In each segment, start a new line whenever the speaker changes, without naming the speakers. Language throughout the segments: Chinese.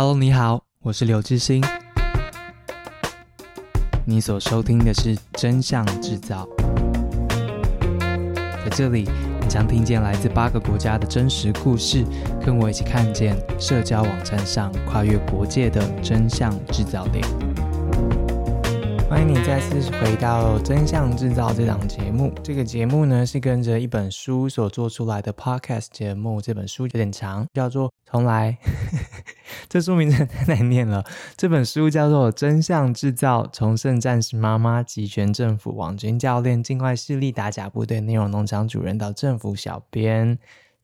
Hello，你好，我是刘致昕。你所收听的是《真相制造》，在这里，你将听见来自八个国家的真实故事，跟我一起看见社交网站上跨越国界的真相制造点。欢迎你再次回到《真相制造》这档节目。这个节目呢，是跟着一本书所做出来的 podcast 节目。这本书有点长，叫做《重来》。这书名真的太难念了。这本书叫做《真相制造：重盛战士妈妈、极权政府、网军教练、境外势力打假部队、内容农场主人到政府小编》。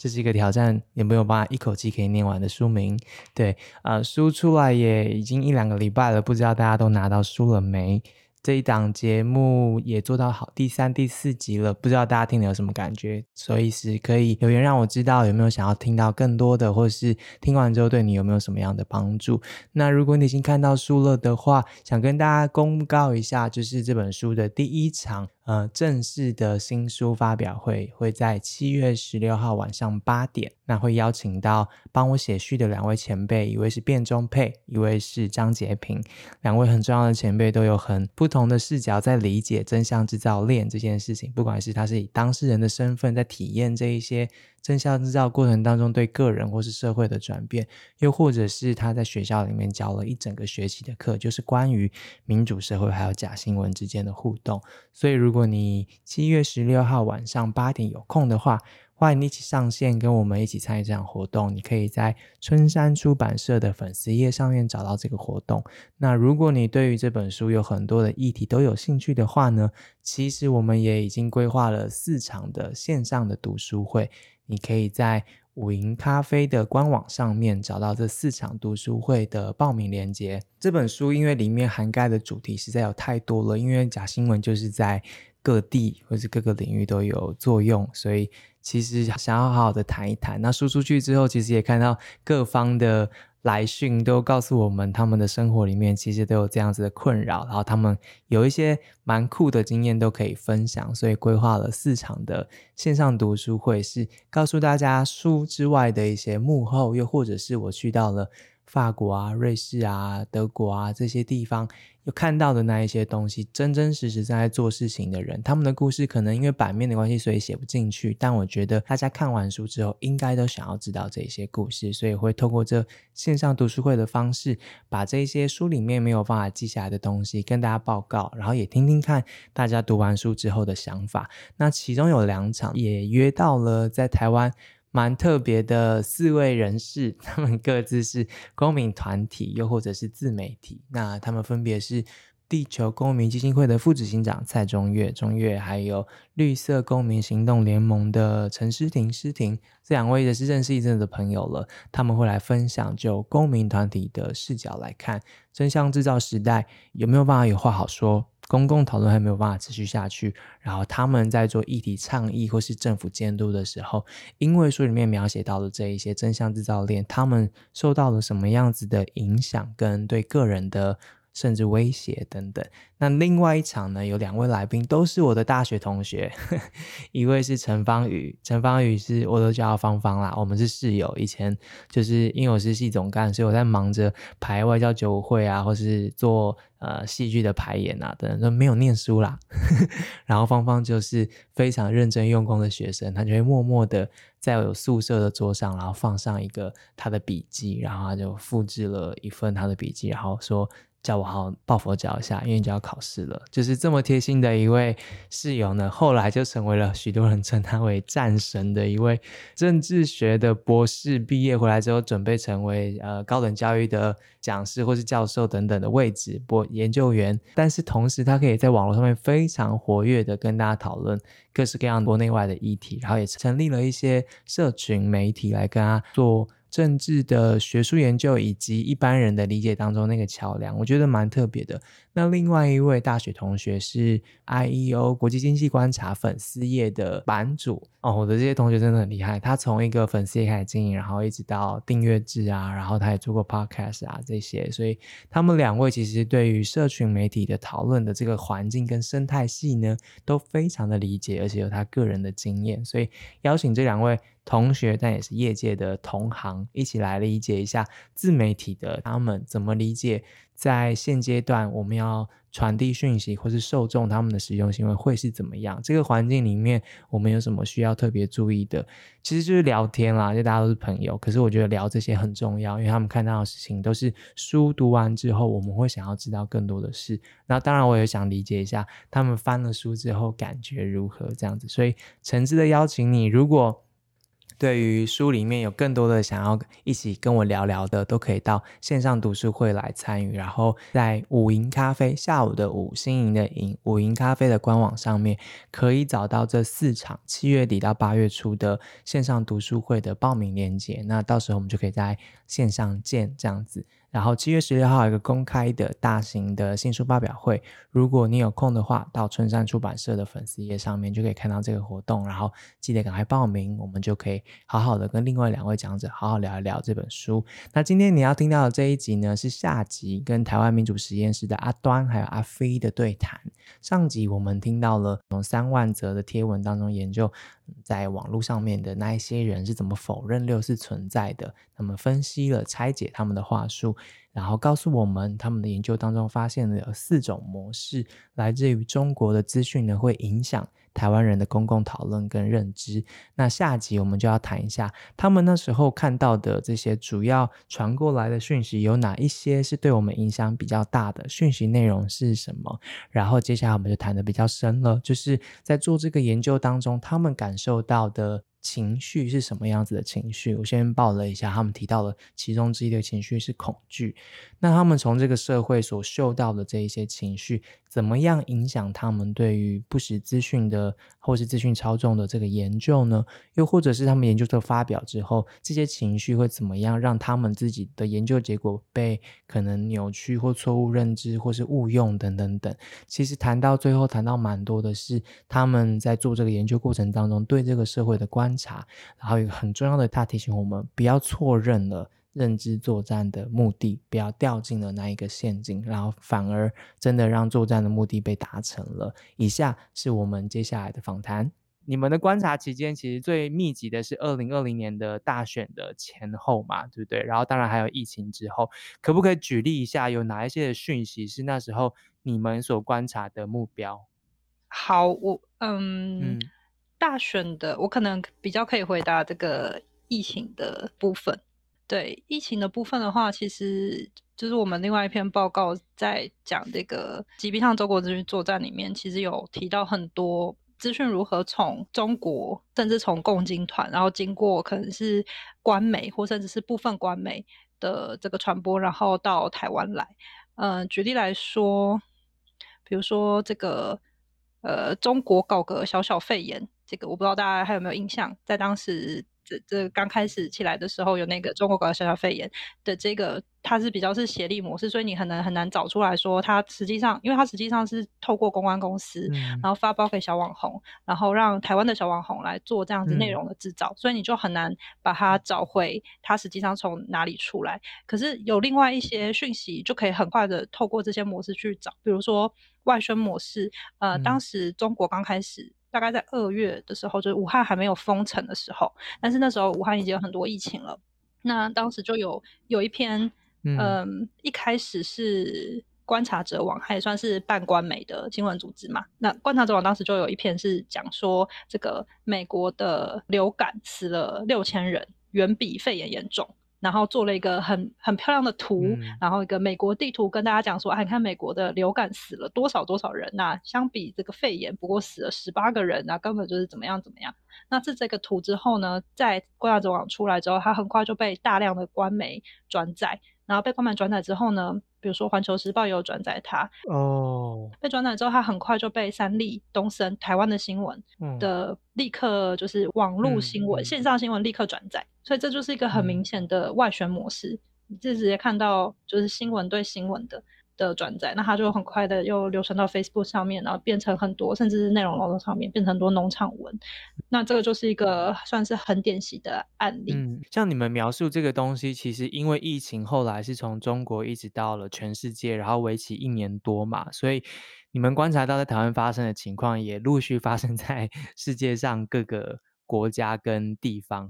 这是一个挑战，也没有办法一口气可以念完的书名。对，呃，书出来也已经一两个礼拜了，不知道大家都拿到书了没？这一档节目也做到好第三、第四集了，不知道大家听了有什么感觉？所以是可以留言让我知道有没有想要听到更多的，或是听完之后对你有没有什么样的帮助？那如果你已经看到书了的话，想跟大家公告一下，就是这本书的第一场。呃，正式的新书发表会会在七月十六号晚上八点，那会邀请到帮我写序的两位前辈，一位是卞中沛，一位是张杰平，两位很重要的前辈都有很不同的视角在理解真相制造链这件事情，不管是他是以当事人的身份在体验这一些。真相制造过程当中对个人或是社会的转变，又或者是他在学校里面教了一整个学期的课，就是关于民主社会还有假新闻之间的互动。所以，如果你七月十六号晚上八点有空的话，欢迎你一起上线，跟我们一起参与这场活动。你可以在春山出版社的粉丝页上面找到这个活动。那如果你对于这本书有很多的议题都有兴趣的话呢，其实我们也已经规划了四场的线上的读书会。你可以在五营咖啡的官网上面找到这四场读书会的报名链接。这本书因为里面涵盖的主题实在有太多了，因为假新闻就是在各地或者各个领域都有作用，所以其实想要好好的谈一谈。那输出去之后，其实也看到各方的。来讯都告诉我们，他们的生活里面其实都有这样子的困扰，然后他们有一些蛮酷的经验都可以分享，所以规划了四场的线上读书会，是告诉大家书之外的一些幕后，又或者是我去到了法国啊、瑞士啊、德国啊这些地方。有看到的那一些东西，真真实实在做事情的人，他们的故事可能因为版面的关系，所以写不进去。但我觉得大家看完书之后，应该都想要知道这些故事，所以会透过这线上读书会的方式，把这些书里面没有办法记下来的东西跟大家报告，然后也听听看大家读完书之后的想法。那其中有两场也约到了在台湾。蛮特别的四位人士，他们各自是公民团体，又或者是自媒体。那他们分别是地球公民基金会的副执行长蔡中岳，中岳，还有绿色公民行动联盟的陈诗婷，诗婷。这两位也是认识一阵子的朋友了，他们会来分享，就公民团体的视角来看，真相制造时代有没有办法有话好说？公共讨论还没有办法持续下去，然后他们在做议题倡议或是政府监督的时候，因为书里面描写到的这一些真相制造链，他们受到了什么样子的影响跟对个人的。甚至威胁等等。那另外一场呢，有两位来宾都是我的大学同学，一位是陈芳宇，陈芳宇是我都叫芳芳啦，我们是室友。以前就是因为我是系总干，所以我在忙着排外交酒会啊，或是做呃戏剧的排演啊等等，都没有念书啦。然后芳芳就是非常认真用功的学生，她就会默默的在我宿舍的桌上，然后放上一个她的笔记，然后她就复制了一份她的笔记，然后说。叫我好好抱佛脚一下，因为就要考试了。就是这么贴心的一位室友呢，后来就成为了许多人称他为战神的一位政治学的博士。毕业回来之后，准备成为呃高等教育的讲师或是教授等等的位置，博研究员。但是同时，他可以在网络上面非常活跃的跟大家讨论各式各样国内外的议题，然后也成立了一些社群媒体来跟他做。政治的学术研究以及一般人的理解当中那个桥梁，我觉得蛮特别的。那另外一位大学同学是 IEO 国际经济观察粉丝页的版主哦，我的这些同学真的很厉害。他从一个粉丝页开始经营，然后一直到订阅制啊，然后他也做过 podcast 啊这些，所以他们两位其实对于社群媒体的讨论的这个环境跟生态系呢，都非常的理解，而且有他个人的经验，所以邀请这两位。同学，但也是业界的同行，一起来理解一下自媒体的他们怎么理解，在现阶段我们要传递讯息或是受众他们的使用行为会是怎么样？这个环境里面我们有什么需要特别注意的？其实就是聊天啦，就大家都是朋友。可是我觉得聊这些很重要，因为他们看到的事情都是书读完之后，我们会想要知道更多的事。那当然，我也想理解一下他们翻了书之后感觉如何，这样子。所以诚挚的邀请你，如果对于书里面有更多的想要一起跟我聊聊的，都可以到线上读书会来参与。然后在五营咖啡下午的五，新营的营，五营咖啡的官网上面可以找到这四场七月底到八月初的线上读书会的报名链接。那到时候我们就可以在线上见，这样子。然后七月十六号有一个公开的大型的新书发表会，如果你有空的话，到春山出版社的粉丝页上面就可以看到这个活动。然后记得赶快报名，我们就可以好好的跟另外两位讲者好好聊一聊这本书。那今天你要听到的这一集呢，是下集跟台湾民主实验室的阿端还有阿飞的对谈。上集我们听到了从三万则的贴文当中研究。在网络上面的那一些人是怎么否认六是存在的？他们分析了、拆解他们的话术，然后告诉我们，他们的研究当中发现了有四种模式，来自于中国的资讯呢，会影响。台湾人的公共讨论跟认知，那下集我们就要谈一下他们那时候看到的这些主要传过来的讯息有哪一些是对我们影响比较大的讯息内容是什么？然后接下来我们就谈得比较深了，就是在做这个研究当中，他们感受到的。情绪是什么样子的情绪？我先报了一下，他们提到了其中之一的情绪是恐惧。那他们从这个社会所嗅到的这一些情绪，怎么样影响他们对于不实资讯的或是资讯操纵的这个研究呢？又或者是他们研究这个发表之后，这些情绪会怎么样让他们自己的研究结果被可能扭曲或错误认知或是误用等等等。其实谈到最后，谈到蛮多的是他们在做这个研究过程当中对这个社会的观。察，然后一个很重要的，他提醒我们不要错认了认知作战的目的，不要掉进了那一个陷阱，然后反而真的让作战的目的被达成了。以下是我们接下来的访谈。你们的观察期间，其实最密集的是二零二零年的大选的前后嘛，对不对？然后当然还有疫情之后，可不可以举例一下，有哪一些的讯息是那时候你们所观察的目标？
好，我嗯。嗯大选的，我可能比较可以回答这个疫情的部分。对疫情的部分的话，其实就是我们另外一篇报告在讲这个击逼上中国资讯作战里面，其实有提到很多资讯如何从中国，甚至从共青团，然后经过可能是官媒或甚至是部分官媒的这个传播，然后到台湾来。嗯、举例来说，比如说这个呃，中国搞个小小肺炎。这个我不知道大家还有没有印象，在当时这这刚开始起来的时候，有那个中国搞的小小肺炎的这个，它是比较是协力模式，所以你很难很难找出来说它实际上，因为它实际上是透过公关公司，嗯、然后发包给小网红，然后让台湾的小网红来做这样子内容的制造，嗯、所以你就很难把它找回它实际上从哪里出来。可是有另外一些讯息，就可以很快的透过这些模式去找，比如说外宣模式，呃，嗯、当时中国刚开始。大概在二月的时候，就是武汉还没有封城的时候，但是那时候武汉已经有很多疫情了。那当时就有有一篇，嗯、呃，一开始是观察者网，它也算是半官媒的新闻组织嘛。那观察者网当时就有一篇是讲说，这个美国的流感死了六千人，远比肺炎严重。然后做了一个很很漂亮的图，嗯、然后一个美国地图跟大家讲说，啊，你看美国的流感死了多少多少人呐、啊？相比这个肺炎，不过死了十八个人啊，根本就是怎么样怎么样。那这这个图之后呢，在观察者网出来之后，它很快就被大量的官媒转载，然后被官媒转载之后呢，比如说环球时报也有转载它哦，被转载之后，它很快就被三立、东森、台湾的新闻的。立刻就是网络新闻、嗯、线上新闻立刻转载。所以这就是一个很明显的外宣模式，嗯、你就直接看到就是新闻对新闻的的转载，那它就很快的又流传到 Facebook 上面，然后变成很多，甚至是内容网络上面变成很多农场文。那这个就是一个算是很典型的案例。
嗯，像你们描述这个东西，其实因为疫情后来是从中国一直到了全世界，然后为期一年多嘛，所以你们观察到在台湾发生的情况，也陆续发生在 世界上各个。国家跟地方。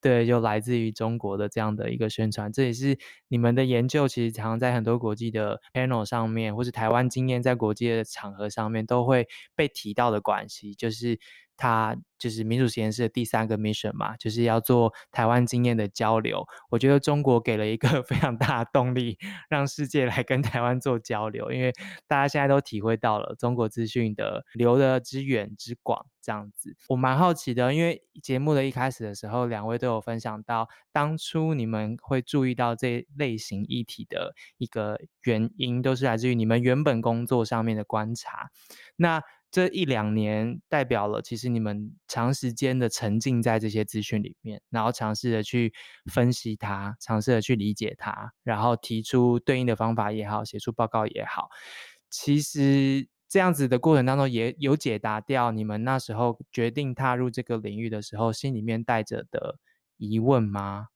对，就来自于中国的这样的一个宣传，这也是你们的研究，其实常常在很多国际的 panel 上面，或是台湾经验在国际的场合上面都会被提到的关系，就是。它就是民主实验室的第三个 mission 嘛，就是要做台湾经验的交流。我觉得中国给了一个 非常大的动力，让世界来跟台湾做交流，因为大家现在都体会到了中国资讯的流的之远之广，这样子。我蛮好奇的，因为节目的一开始的时候，两位都有分享到，当初你们会注意到这类型议题的一个原因，都是来自于你们原本工作上面的观察。那这一两年代表了，其实你们长时间的沉浸在这些资讯里面，然后尝试着去分析它，尝试着去理解它，然后提出对应的方法也好，写出报告也好。其实这样子的过程当中，也有解答掉你们那时候决定踏入这个领域的时候，心里面带着的疑问吗？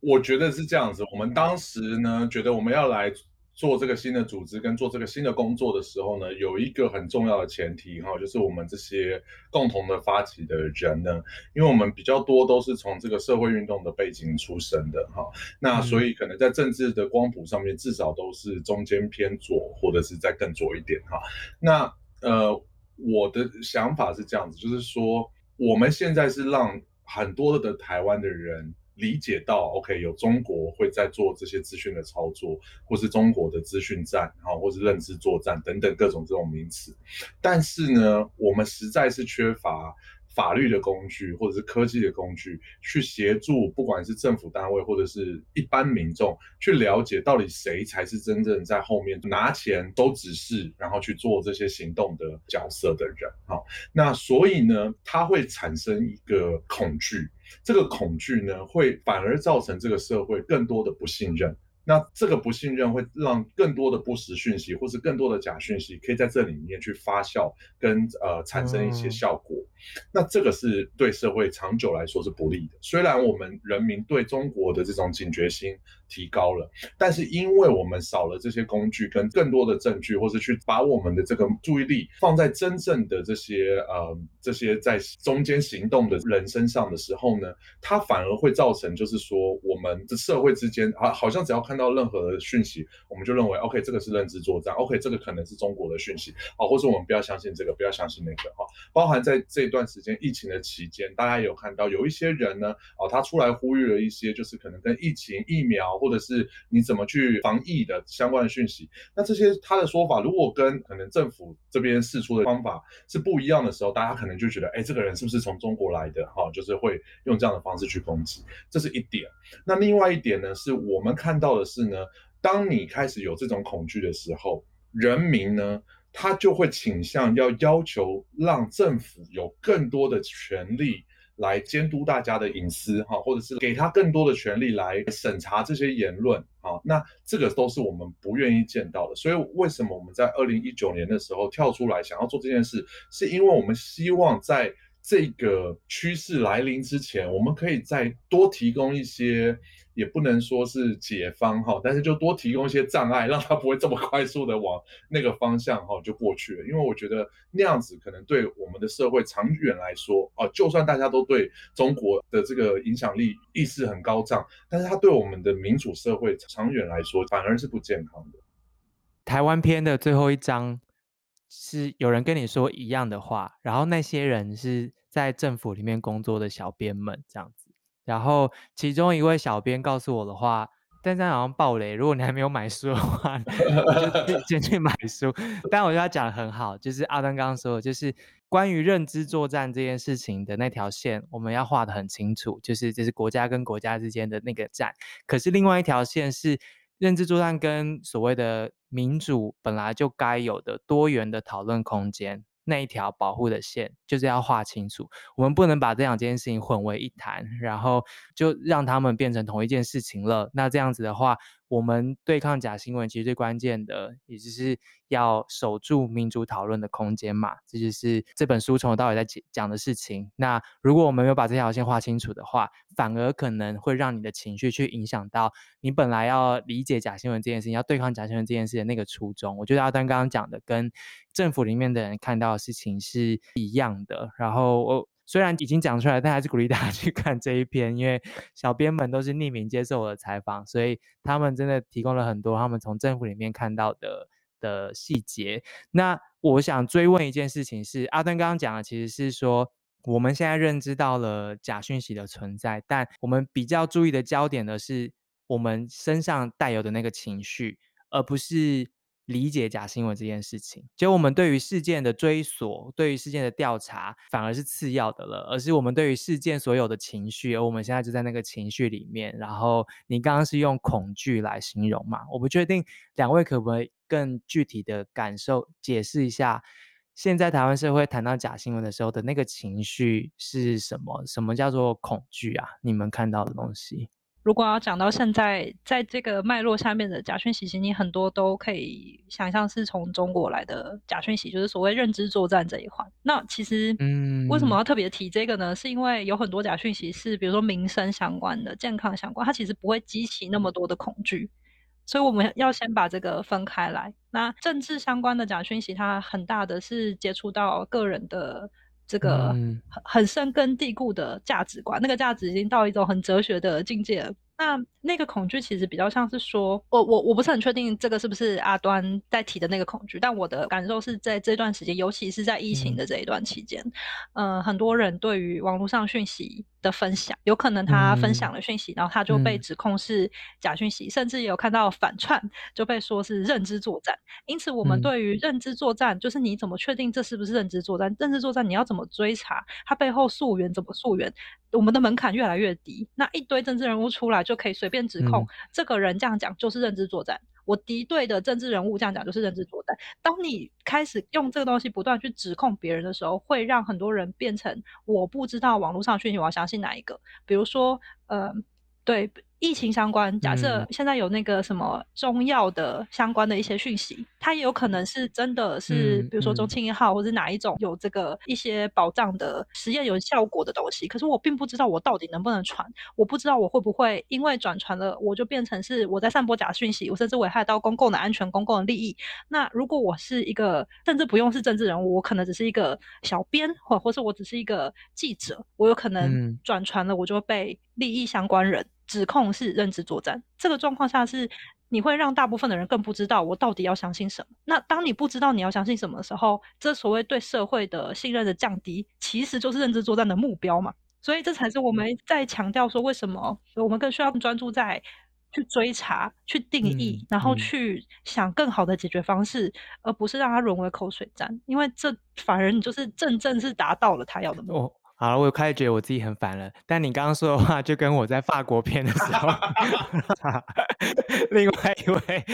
我觉得是这样子。我们当时呢，觉得我们要来。做这个新的组织跟做这个新的工作的时候呢，有一个很重要的前提哈，就是我们这些共同的发起的人呢，因为我们比较多都是从这个社会运动的背景出身的哈，那所以可能在政治的光谱上面至少都是中间偏左或者是再更左一点哈。那呃，我的想法是这样子，就是说我们现在是让很多的台湾的人。理解到，OK，有中国会在做这些资讯的操作，或是中国的资讯战，然后或是认知作战等等各种这种名词，但是呢，我们实在是缺乏。法律的工具或者是科技的工具，去协助不管是政府单位或者是一般民众，去了解到底谁才是真正在后面拿钱都指示，然后去做这些行动的角色的人。好，那所以呢，它会产生一个恐惧，这个恐惧呢，会反而造成这个社会更多的不信任。那这个不信任会让更多的不实讯息，或是更多的假讯息，可以在这里面去发酵跟呃产生一些效果。嗯。那这个是对社会长久来说是不利的。虽然我们人民对中国的这种警觉心提高了，但是因为我们少了这些工具跟更多的证据，或是去把我们的这个注意力放在真正的这些呃这些在中间行动的人身上的时候呢，它反而会造成就是说我们的社会之间啊，好像只要看。到任何的讯息，我们就认为 OK，这个是认知作战，OK，这个可能是中国的讯息，啊，或者我们不要相信这个，不要相信那个，哈。包含在这段时间疫情的期间，大家有看到有一些人呢，哦，他出来呼吁了一些，就是可能跟疫情、疫苗，或者是你怎么去防疫的相关的讯息。那这些他的说法，如果跟可能政府这边试出的方法是不一样的时候，大家可能就觉得，哎，这个人是不是从中国来的？哈，就是会用这样的方式去攻击，这是一点。那另外一点呢，是我们看到的。是呢，当你开始有这种恐惧的时候，人民呢，他就会倾向要要求让政府有更多的权力来监督大家的隐私，哈，或者是给他更多的权利来审查这些言论，啊，那这个都是我们不愿意见到的。所以，为什么我们在二零一九年的时候跳出来想要做这件事，是因为我们希望在这个趋势来临之前，我们可以再多提供一些。也不能说是解方哈，但是就多提供一些障碍，让他不会这么快速的往那个方向哈就过去了。因为我觉得那样子可能对我们的社会长远来说，哦，就算大家都对中国的这个影响力意识很高涨，但是它对我们的民主社会长远来说反而是不健康的。
台湾篇的最后一章是有人跟你说一样的话，然后那些人是在政府里面工作的小编们这样子。然后其中一位小编告诉我的话，但这样好像爆雷。如果你还没有买书的话，你就先去买书。但我觉得他讲得很好，就是阿端刚刚说的，就是关于认知作战这件事情的那条线，我们要画得很清楚，就是这是国家跟国家之间的那个战。可是另外一条线是认知作战跟所谓的民主本来就该有的多元的讨论空间。那一条保护的线就是要画清楚，我们不能把这两件事情混为一谈，然后就让他们变成同一件事情了。那这样子的话，我们对抗假新闻其实最关键的，也就是要守住民主讨论的空间嘛。这就是这本书从头到尾在讲的事情。那如果我们没有把这条线画清楚的话，反而可能会让你的情绪去影响到你本来要理解假新闻这件事情，要对抗假新闻这件事情的那个初衷。我觉得阿丹刚刚讲的跟政府里面的人看到的事情是一样的。然后我虽然已经讲出来，但还是鼓励大家去看这一篇，因为小编们都是匿名接受我的采访，所以他们真的提供了很多他们从政府里面看到的的细节。那我想追问一件事情是，阿端刚刚讲的其实是说，我们现在认知到了假讯息的存在，但我们比较注意的焦点呢是我们身上带有的那个情绪，而不是。理解假新闻这件事情，就我们对于事件的追索，对于事件的调查，反而是次要的了，而是我们对于事件所有的情绪，而我们现在就在那个情绪里面。然后你刚刚是用恐惧来形容嘛？我不确定两位可不可以更具体的感受解释一下，现在台湾社会谈到假新闻的时候的那个情绪是什么？什么叫做恐惧啊？你们看到的东西？
如果要讲到现在，在这个脉络下面的假讯息，其实你很多都可以想象是从中国来的假讯息，就是所谓认知作战这一环。那其实，嗯，为什么要特别提这个呢？是因为有很多假讯息是，比如说民生相关的、健康相关，它其实不会激起那么多的恐惧，所以我们要先把这个分开来。那政治相关的假讯息，它很大的是接触到个人的。这个很很深根蒂固的价值观，那个价值已经到一种很哲学的境界了。那那个恐惧其实比较像是说，我我我不是很确定这个是不是阿端在提的那个恐惧，但我的感受是在这段时间，尤其是在疫情的这一段期间，嗯、呃，很多人对于网络上讯息的分享，有可能他分享了讯息，然后他就被指控是假讯息，甚至也有看到反串就被说是认知作战。因此，我们对于认知作战，就是你怎么确定这是不是认知作战？认知作战你要怎么追查？它背后溯源怎么溯源？我们的门槛越来越低，那一堆政治人物出来就可以随便指控、嗯、这个人这样讲就是认知作战，我敌对的政治人物这样讲就是认知作战。当你开始用这个东西不断去指控别人的时候，会让很多人变成我不知道网络上讯息我要相信哪一个。比如说，呃，对。疫情相关，假设现在有那个什么中药的相关的一些讯息，嗯、它也有可能是真的是，比如说中青一号或是哪一种有这个一些保障的实验有效果的东西，可是我并不知道我到底能不能传，我不知道我会不会因为转传了，我就变成是我在散播假讯息，我甚至危害到公共的安全、公共的利益。那如果我是一个，甚至不用是政治人物，我可能只是一个小编，或或是我只是一个记者，我有可能转传了，我就会被利益相关人。指控是认知作战，这个状况下是你会让大部分的人更不知道我到底要相信什么。那当你不知道你要相信什么的时候，这所谓对社会的信任的降低，其实就是认知作战的目标嘛。所以这才是我们在强调说，为什么我们更需要专注在去追查、去定义，然后去想更好的解决方式，而不是让它沦为口水战，因为这反而你就是正正是达到了他要的目标。
好了，我开始觉得我自己很烦了。但你刚刚说的话，就跟我在法国片的时候，另外一位，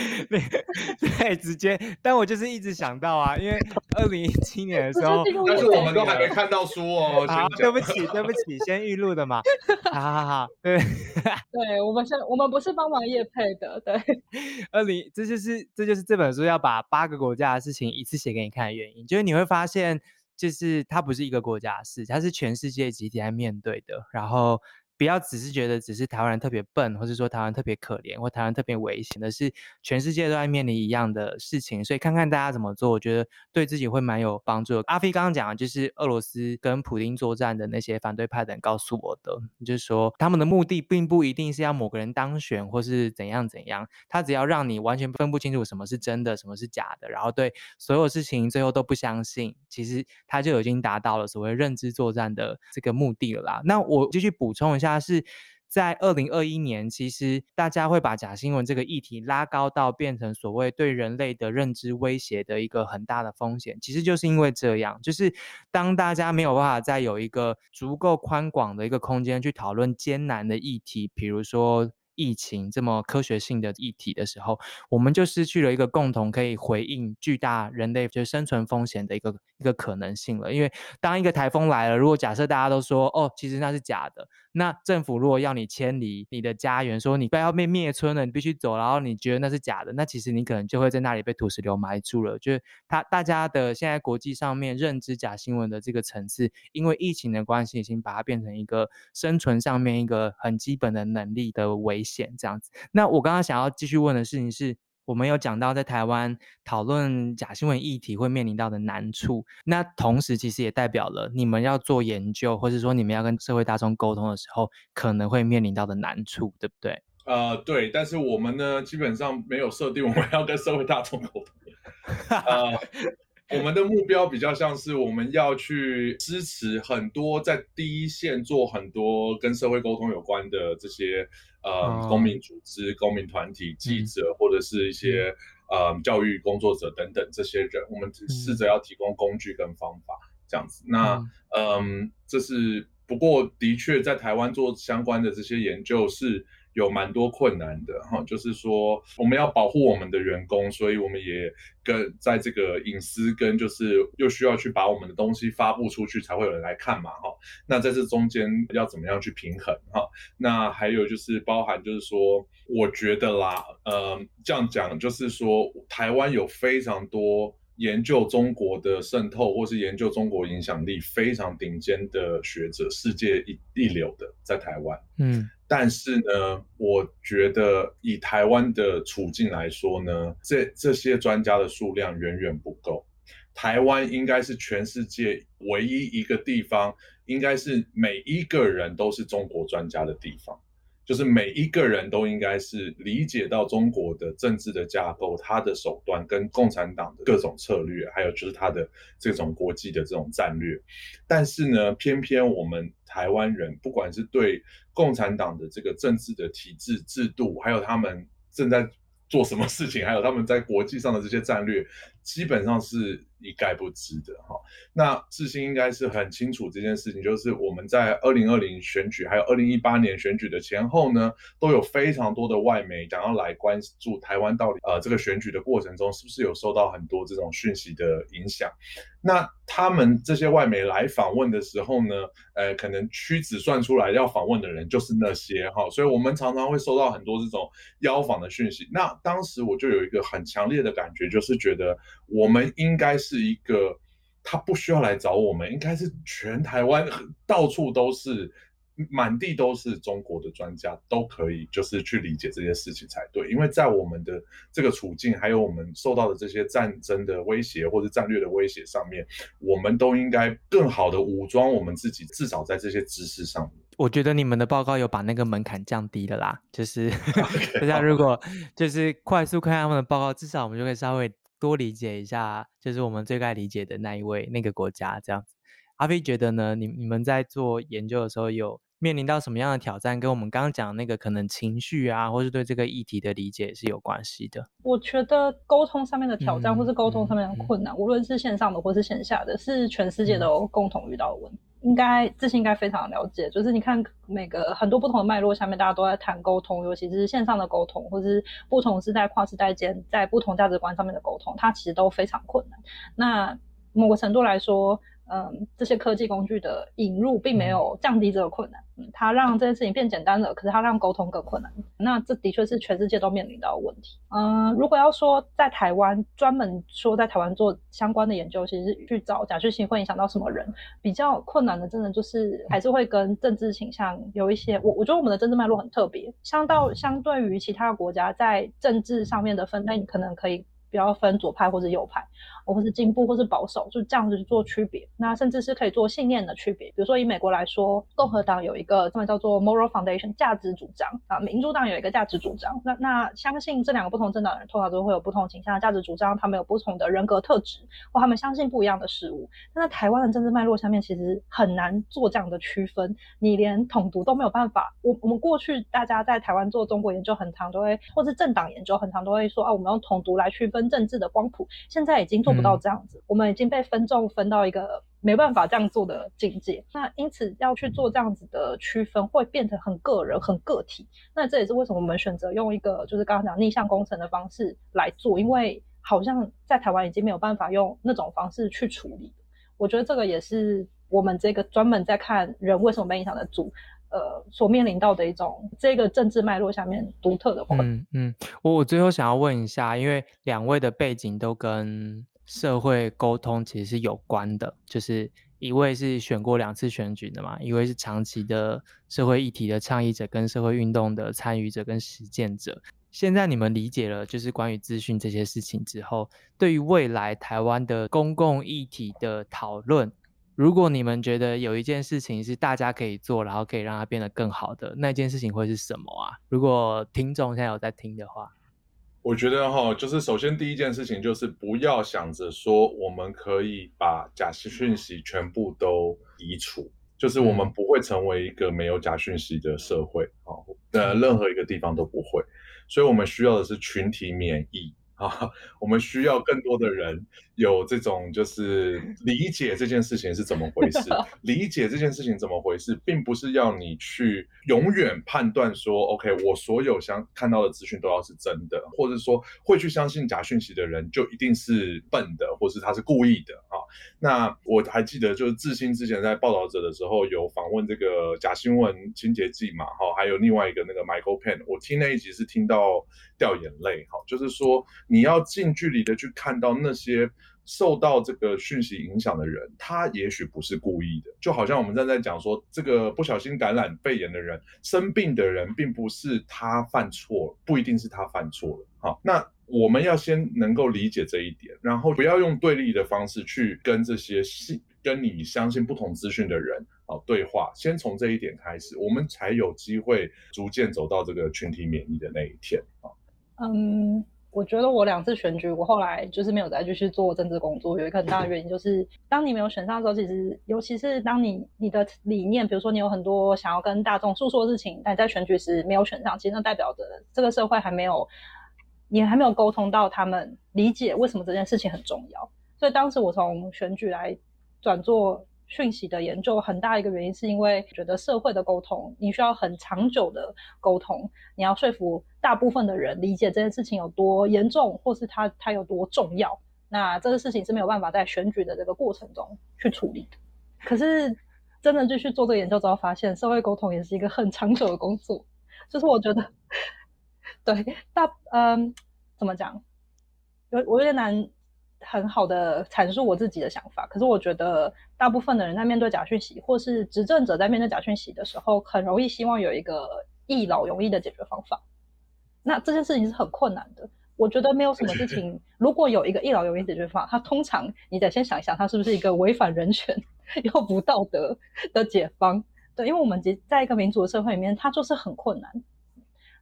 对，直接，但我就是一直想到啊，因为二零一七年的时候，
但是我们都还没看到书哦。
好，对不起，对不起，先预录的嘛。好好好，对，
对我们是，我们不是帮忙业配的，对。
二零，这就是这就是这本书要把八个国家的事情一次写给你看的原因，就是你会发现。就是它不是一个国家的事，它是全世界集体来面对的，然后。不要只是觉得只是台湾人特别笨，或是说台湾特别可怜，或台湾特别危险的是，全世界都在面临一样的事情，所以看看大家怎么做，我觉得对自己会蛮有帮助的。阿飞刚刚讲的就是俄罗斯跟普丁作战的那些反对派的人告诉我的，就是说他们的目的并不一定是要某个人当选或是怎样怎样，他只要让你完全分不清楚什么是真的，什么是假的，然后对所有事情最后都不相信，其实他就已经达到了所谓认知作战的这个目的了啦。那我继续补充一下。它是在二零二一年，其实大家会把假新闻这个议题拉高到变成所谓对人类的认知威胁的一个很大的风险，其实就是因为这样，就是当大家没有办法再有一个足够宽广的一个空间去讨论艰难的议题，比如说。疫情这么科学性的议题的时候，我们就失去了一个共同可以回应巨大人类就生存风险的一个一个可能性了。因为当一个台风来了，如果假设大家都说哦，其实那是假的，那政府如果要你迁离你的家园，说你不要被灭村了，你必须走，然后你觉得那是假的，那其实你可能就会在那里被土石流埋住了。就是他大家的现在国际上面认知假新闻的这个层次，因为疫情的关系，已经把它变成一个生存上面一个很基本的能力的危险这样子。那我刚刚想要继续问的事情是，我们有讲到在台湾讨论假新闻议题会面临到的难处，那同时其实也代表了你们要做研究，或是说你们要跟社会大众沟通的时候，可能会面临到的难处，对不对？
呃，对，但是我们呢，基本上没有设定我们要跟社会大众沟通。呃我们的目标比较像是我们要去支持很多在第一线做很多跟社会沟通有关的这些呃公民组织、公民团体、记者或者是一些呃教育工作者等等这些人，我们试着要提供工具跟方法这样子。那嗯，这是不过的确在台湾做相关的这些研究是。有蛮多困难的哈，就是说我们要保护我们的员工，所以我们也跟在这个隐私跟就是又需要去把我们的东西发布出去，才会有人来看嘛哈。那在这中间要怎么样去平衡哈？那还有就是包含就是说，我觉得啦，呃，这样讲就是说，台湾有非常多。研究中国的渗透，或是研究中国影响力非常顶尖的学者，世界一一流的在台湾。嗯，但是呢，我觉得以台湾的处境来说呢，这这些专家的数量远远不够。台湾应该是全世界唯一一个地方，应该是每一个人都是中国专家的地方。就是每一个人都应该是理解到中国的政治的架构、他的手段跟共产党的各种策略，还有就是他的这种国际的这种战略。但是呢，偏偏我们台湾人，不管是对共产党的这个政治的体制制度，还有他们正在做什么事情，还有他们在国际上的这些战略，基本上是。一概不知的哈，那致昕应该是很清楚这件事情，就是我们在二零二零选举，还有二零一八年选举的前后呢，都有非常多的外媒想要来关注台湾到底呃这个选举的过程中是不是有受到很多这种讯息的影响。那他们这些外媒来访问的时候呢，呃，可能屈指算出来要访问的人就是那些哈，所以我们常常会收到很多这种邀访的讯息。那当时我就有一个很强烈的感觉，就是觉得我们应该是。一个，他不需要来找我们，应该是全台湾到处都是，满地都是中国的专家，都可以就是去理解这些事情才对。因为在我们的这个处境，还有我们受到的这些战争的威胁或者战略的威胁上面，我们都应该更好的武装我们自己，至少在这些知识上面。
我觉得你们的报告有把那个门槛降低了啦，就是大家 如果就是快速看他们的报告，至少我们就可以稍微。多理解一下，就是我们最该理解的那一位那个国家这样子。阿飞觉得呢，你你们在做研究的时候有面临到什么样的挑战？跟我们刚刚讲那个可能情绪啊，或是对这个议题的理解是有关系的。
我觉得沟通上面的挑战，或是沟通上面的困难，嗯嗯、无论是线上的或是线下的，是全世界都共同遇到的问题。应该自信应该非常了解，就是你看每个很多不同的脉络下面，大家都在谈沟通，尤其是线上的沟通，或者是不同时代跨时代间在不同价值观上面的沟通，它其实都非常困难。那某个程度来说，嗯，这些科技工具的引入并没有降低这个困难，嗯，它让这件事情变简单了，可是它让沟通更困难。那这的确是全世界都面临到的问题。嗯，如果要说在台湾专门说在台湾做相关的研究，其实去找假讯息会影响到什么人，比较困难的，真的就是还是会跟政治倾向有一些。我我觉得我们的政治脉络很特别，相到相对于其他国家在政治上面的分类，你可能可以。不要分左派或者右派，或是进步或是保守，就这样子去做区别。那甚至是可以做信念的区别。比如说以美国来说，共和党有一个他们叫做 moral foundation 价值主张啊，民主党有一个价值主张。那那相信这两个不同政党的人，通常都会有不同倾向的价值主张，他们有不同的人格特质，或他们相信不一样的事物。但在台湾的政治脉络下面，其实很难做这样的区分。你连统独都没有办法。我我们过去大家在台湾做中国研究，很常都会，或是政党研究，很常都会说啊，我们用统独来区分。政治的光谱现在已经做不到这样子，嗯、我们已经被分众分到一个没办法这样做的境界。那因此要去做这样子的区分，会变成很个人、很个体。那这也是为什么我们选择用一个就是刚刚讲逆向工程的方式来做，因为好像在台湾已经没有办法用那种方式去处理。我觉得这个也是我们这个专门在看人为什么被影响的组。呃，所面临到的一种这个政治脉络下面独特的困。
嗯嗯，我我最后想要问一下，因为两位的背景都跟社会沟通其实是有关的，就是一位是选过两次选举的嘛，一位是长期的社会议题的倡议者跟社会运动的参与者跟实践者。现在你们理解了就是关于资讯这些事情之后，对于未来台湾的公共议题的讨论，如果你们觉得有一件事情是大家可以做，然后可以让它变得更好的，那件事情会是什么啊？如果听众现在有在听的话，
我觉得哈，就是首先第一件事情就是不要想着说我们可以把假讯息全部都移除。就是我们不会成为一个没有假讯息的社会啊，呃，任何一个地方都不会，所以我们需要的是群体免疫。啊，我们需要更多的人有这种，就是理解这件事情是怎么回事。理解这件事情怎么回事，并不是要你去永远判断说，OK，我所有想看到的资讯都要是真的，或者说会去相信假讯息的人就一定是笨的，或是他是故意的啊。那我还记得，就是智新之前在报道者的时候有访问这个假新闻清洁剂嘛，哈，还有另外一个那个 Michael Penn，我听那一集是听到掉眼泪，哈，就是说。你要近距离的去看到那些受到这个讯息影响的人，他也许不是故意的。就好像我们正在讲说，这个不小心感染肺炎的人，生病的人，并不是他犯错，不一定是他犯错了。好，那我们要先能够理解这一点，然后不要用对立的方式去跟这些信跟你相信不同资讯的人啊对话。先从这一点开始，我们才有机会逐渐走到这个群体免疫的那一天啊。
嗯。我觉得我两次选举，我后来就是没有再继续做政治工作，有一个很大的原因就是，当你没有选上的时候，其实尤其是当你你的理念，比如说你有很多想要跟大众诉说的事情，但在选举时没有选上，其实那代表着这个社会还没有，你还没有沟通到他们理解为什么这件事情很重要。所以当时我从选举来转做。讯息的研究很大一个原因是因为觉得社会的沟通，你需要很长久的沟通，你要说服大部分的人理解这件事情有多严重，或是它它有多重要。那这个事情是没有办法在选举的这个过程中去处理的。可是真的就去做这个研究之后，发现社会沟通也是一个很长久的工作。就是我觉得，对大嗯，怎么讲，有我有点难。很好的阐述我自己的想法，可是我觉得大部分的人在面对假讯息，或是执政者在面对假讯息的时候，很容易希望有一个一劳永逸的解决方法。那这件事情是很困难的。我觉得没有什么事情，如果有一个一劳永逸解决方法，它通常你得先想一想，它是不是一个违反人权又不道德的解方？对，因为我们在一个民主的社会里面，它就是很困难。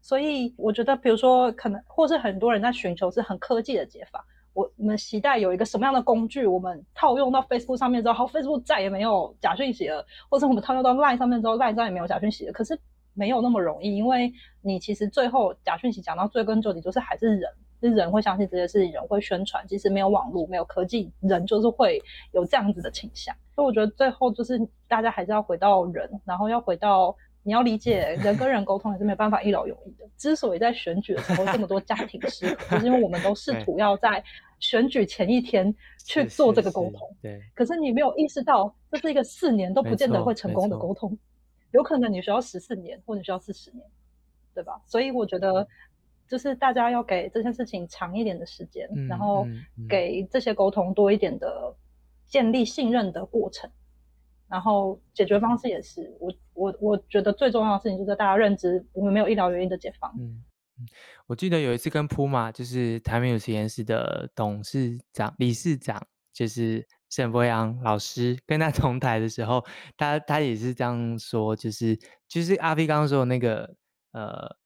所以我觉得，比如说，可能或是很多人在寻求是很科技的解法。我们期待有一个什么样的工具，我们套用到 Facebook 上面之后，好，Facebook 再也没有假讯息了；或者我们套用到 Line 上面之后，Line 再也没有假讯息了。可是没有那么容易，因为你其实最后假讯息讲到最根究底，就是还是人，是人会相信这些事情，人会宣传。即使没有网络，没有科技，人就是会有这样子的倾向。所以我觉得最后就是大家还是要回到人，然后要回到。你要理解，人跟人沟通也是没办法一劳永逸的。之所以在选举的时候这么多家庭失和，就是因为我们都试图要在选举前一天去做这个沟通。对。可是你没有意识到，这是一个四年都不见得会成功的沟通，有可能你需要十四年，或者需要四十年，对吧？所以我觉得，就是大家要给这件事情长一点的时间，嗯，然后给这些沟通多一点的建立信任的过程。然后解决方式也是，我我我觉得最重要的事情就是大家认知，我们没有医疗原因的解放。
嗯，我记得有一次跟铺马，就是台美有实验室的董事长、理事长，就是沈博阳老师，跟他同台的时候，他他也是这样说，就是就是阿飞刚刚说的那个，呃，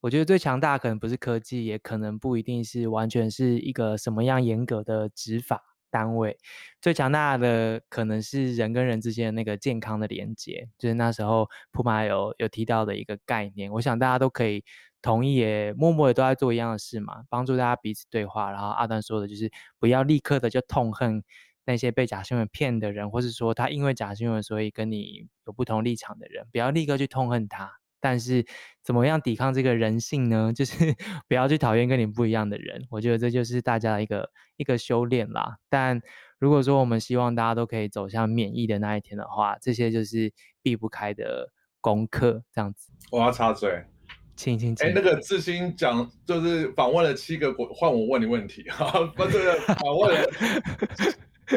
我觉得最强大可能不是科技，也可能不一定是完全是一个什么样严格的执法。单位最强大的可能是人跟人之间的那个健康的连接，就是那时候普马有有提到的一个概念。我想大家都可以同意，也默默的都在做一样的事嘛，帮助大家彼此对话。然后阿段说的就是不要立刻的就痛恨那些被假新闻骗的人，或是说他因为假新闻所以跟你有不同立场的人，不要立刻去痛恨他。但是怎么样抵抗这个人性呢？就是 不要去讨厌跟你不一样的人。我觉得这就是大家的一个一个修炼啦。但如果说我们希望大家都可以走向免疫的那一天的话，这些就是避不开的功课。这样子，
我要插嘴，
请请请。
哎，那个志新讲就是访问了七个国，换我问你问题哈，不是访问了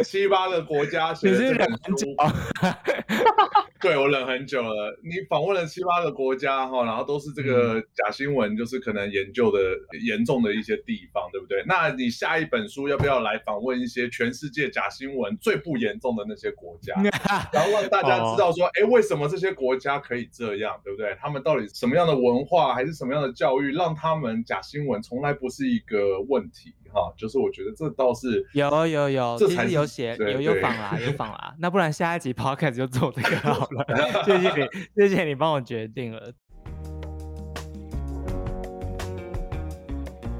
七八个国家，写的这本书。对，我忍很久了。你访问了七八个国家哈，然后都是这个假新闻，就是可能研究的严重的一些地方，对不对？那你下一本书要不要来访问一些全世界假新闻最不严重的那些国家，然后让大家知道说，哎，为什么这些国家可以这样，对不对？他们到底什么样的文化，还是什么样的教育，让他们假新闻从来不是一个问题？哈，就是我觉得这倒是
有有有，这才有写有有仿啦有仿啦，那不然下一集 podcast 就做这个好了。谢谢你，谢谢你帮我决定了。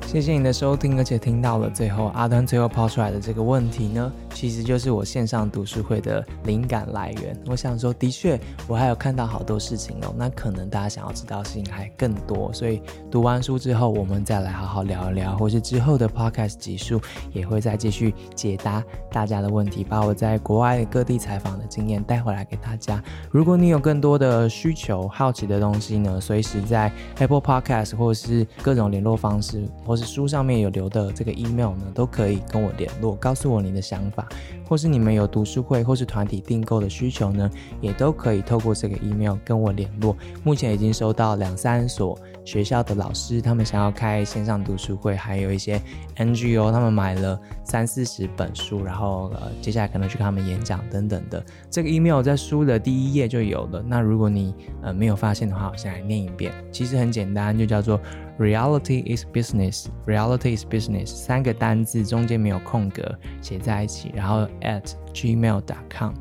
谢谢你的收听，而且听到了最后，阿端最后抛出来的这个问题呢，其实就是我线上读书会的灵感来源。我想说，的确，我还有看到好多事情哦。那可能大家想要知道的事情还更多，所以读完书之后，我们再来好好聊一聊，或是之后的 podcast 集数也会再继续解答大家的问题，把我在国外各地采访的经验带回来给大家。如果你有更多的需求、好奇的东西呢，随时在 Apple Podcast 或是各种联络方式，或是书上面有留的这个 email 呢，都可以跟我联络，告诉我你的想法，或是你们有读书会或是团体订购的需求呢，也都可以透过这个 email 跟我联络。目前已经收到两三所学校的老师，他们想要开线上读书会，还有一些 NGO，他们买了三四十本书，然后呃，接下来可能去跟他们演讲等等的。这个 email 在书的第一页就有了。那如果你呃没有发现的话，我先来念一遍，其实很简单，就叫做。Reality is business. Reality is business. 三个单字中间没有空格，写在一起，然后 at gmail.com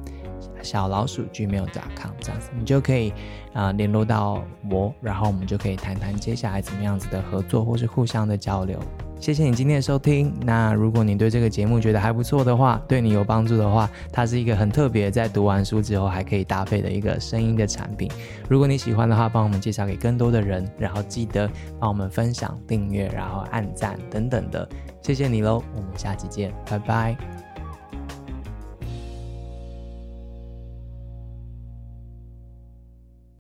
小老鼠 gmail.com 这样子，你就可以啊、联络到我，然后我们就可以谈谈接下来怎么样子的合作，或是互相的交流。谢谢你今天的收听。那如果你对这个节目觉得还不错的话，对你有帮助的话，它是一个很特别，在读完书之后还可以搭配的一个声音的产品。如果你喜欢的话，帮我们介绍给更多的人，然后记得帮我们分享、订阅，然后按赞等等的。谢谢你喽，我们下期见，拜拜。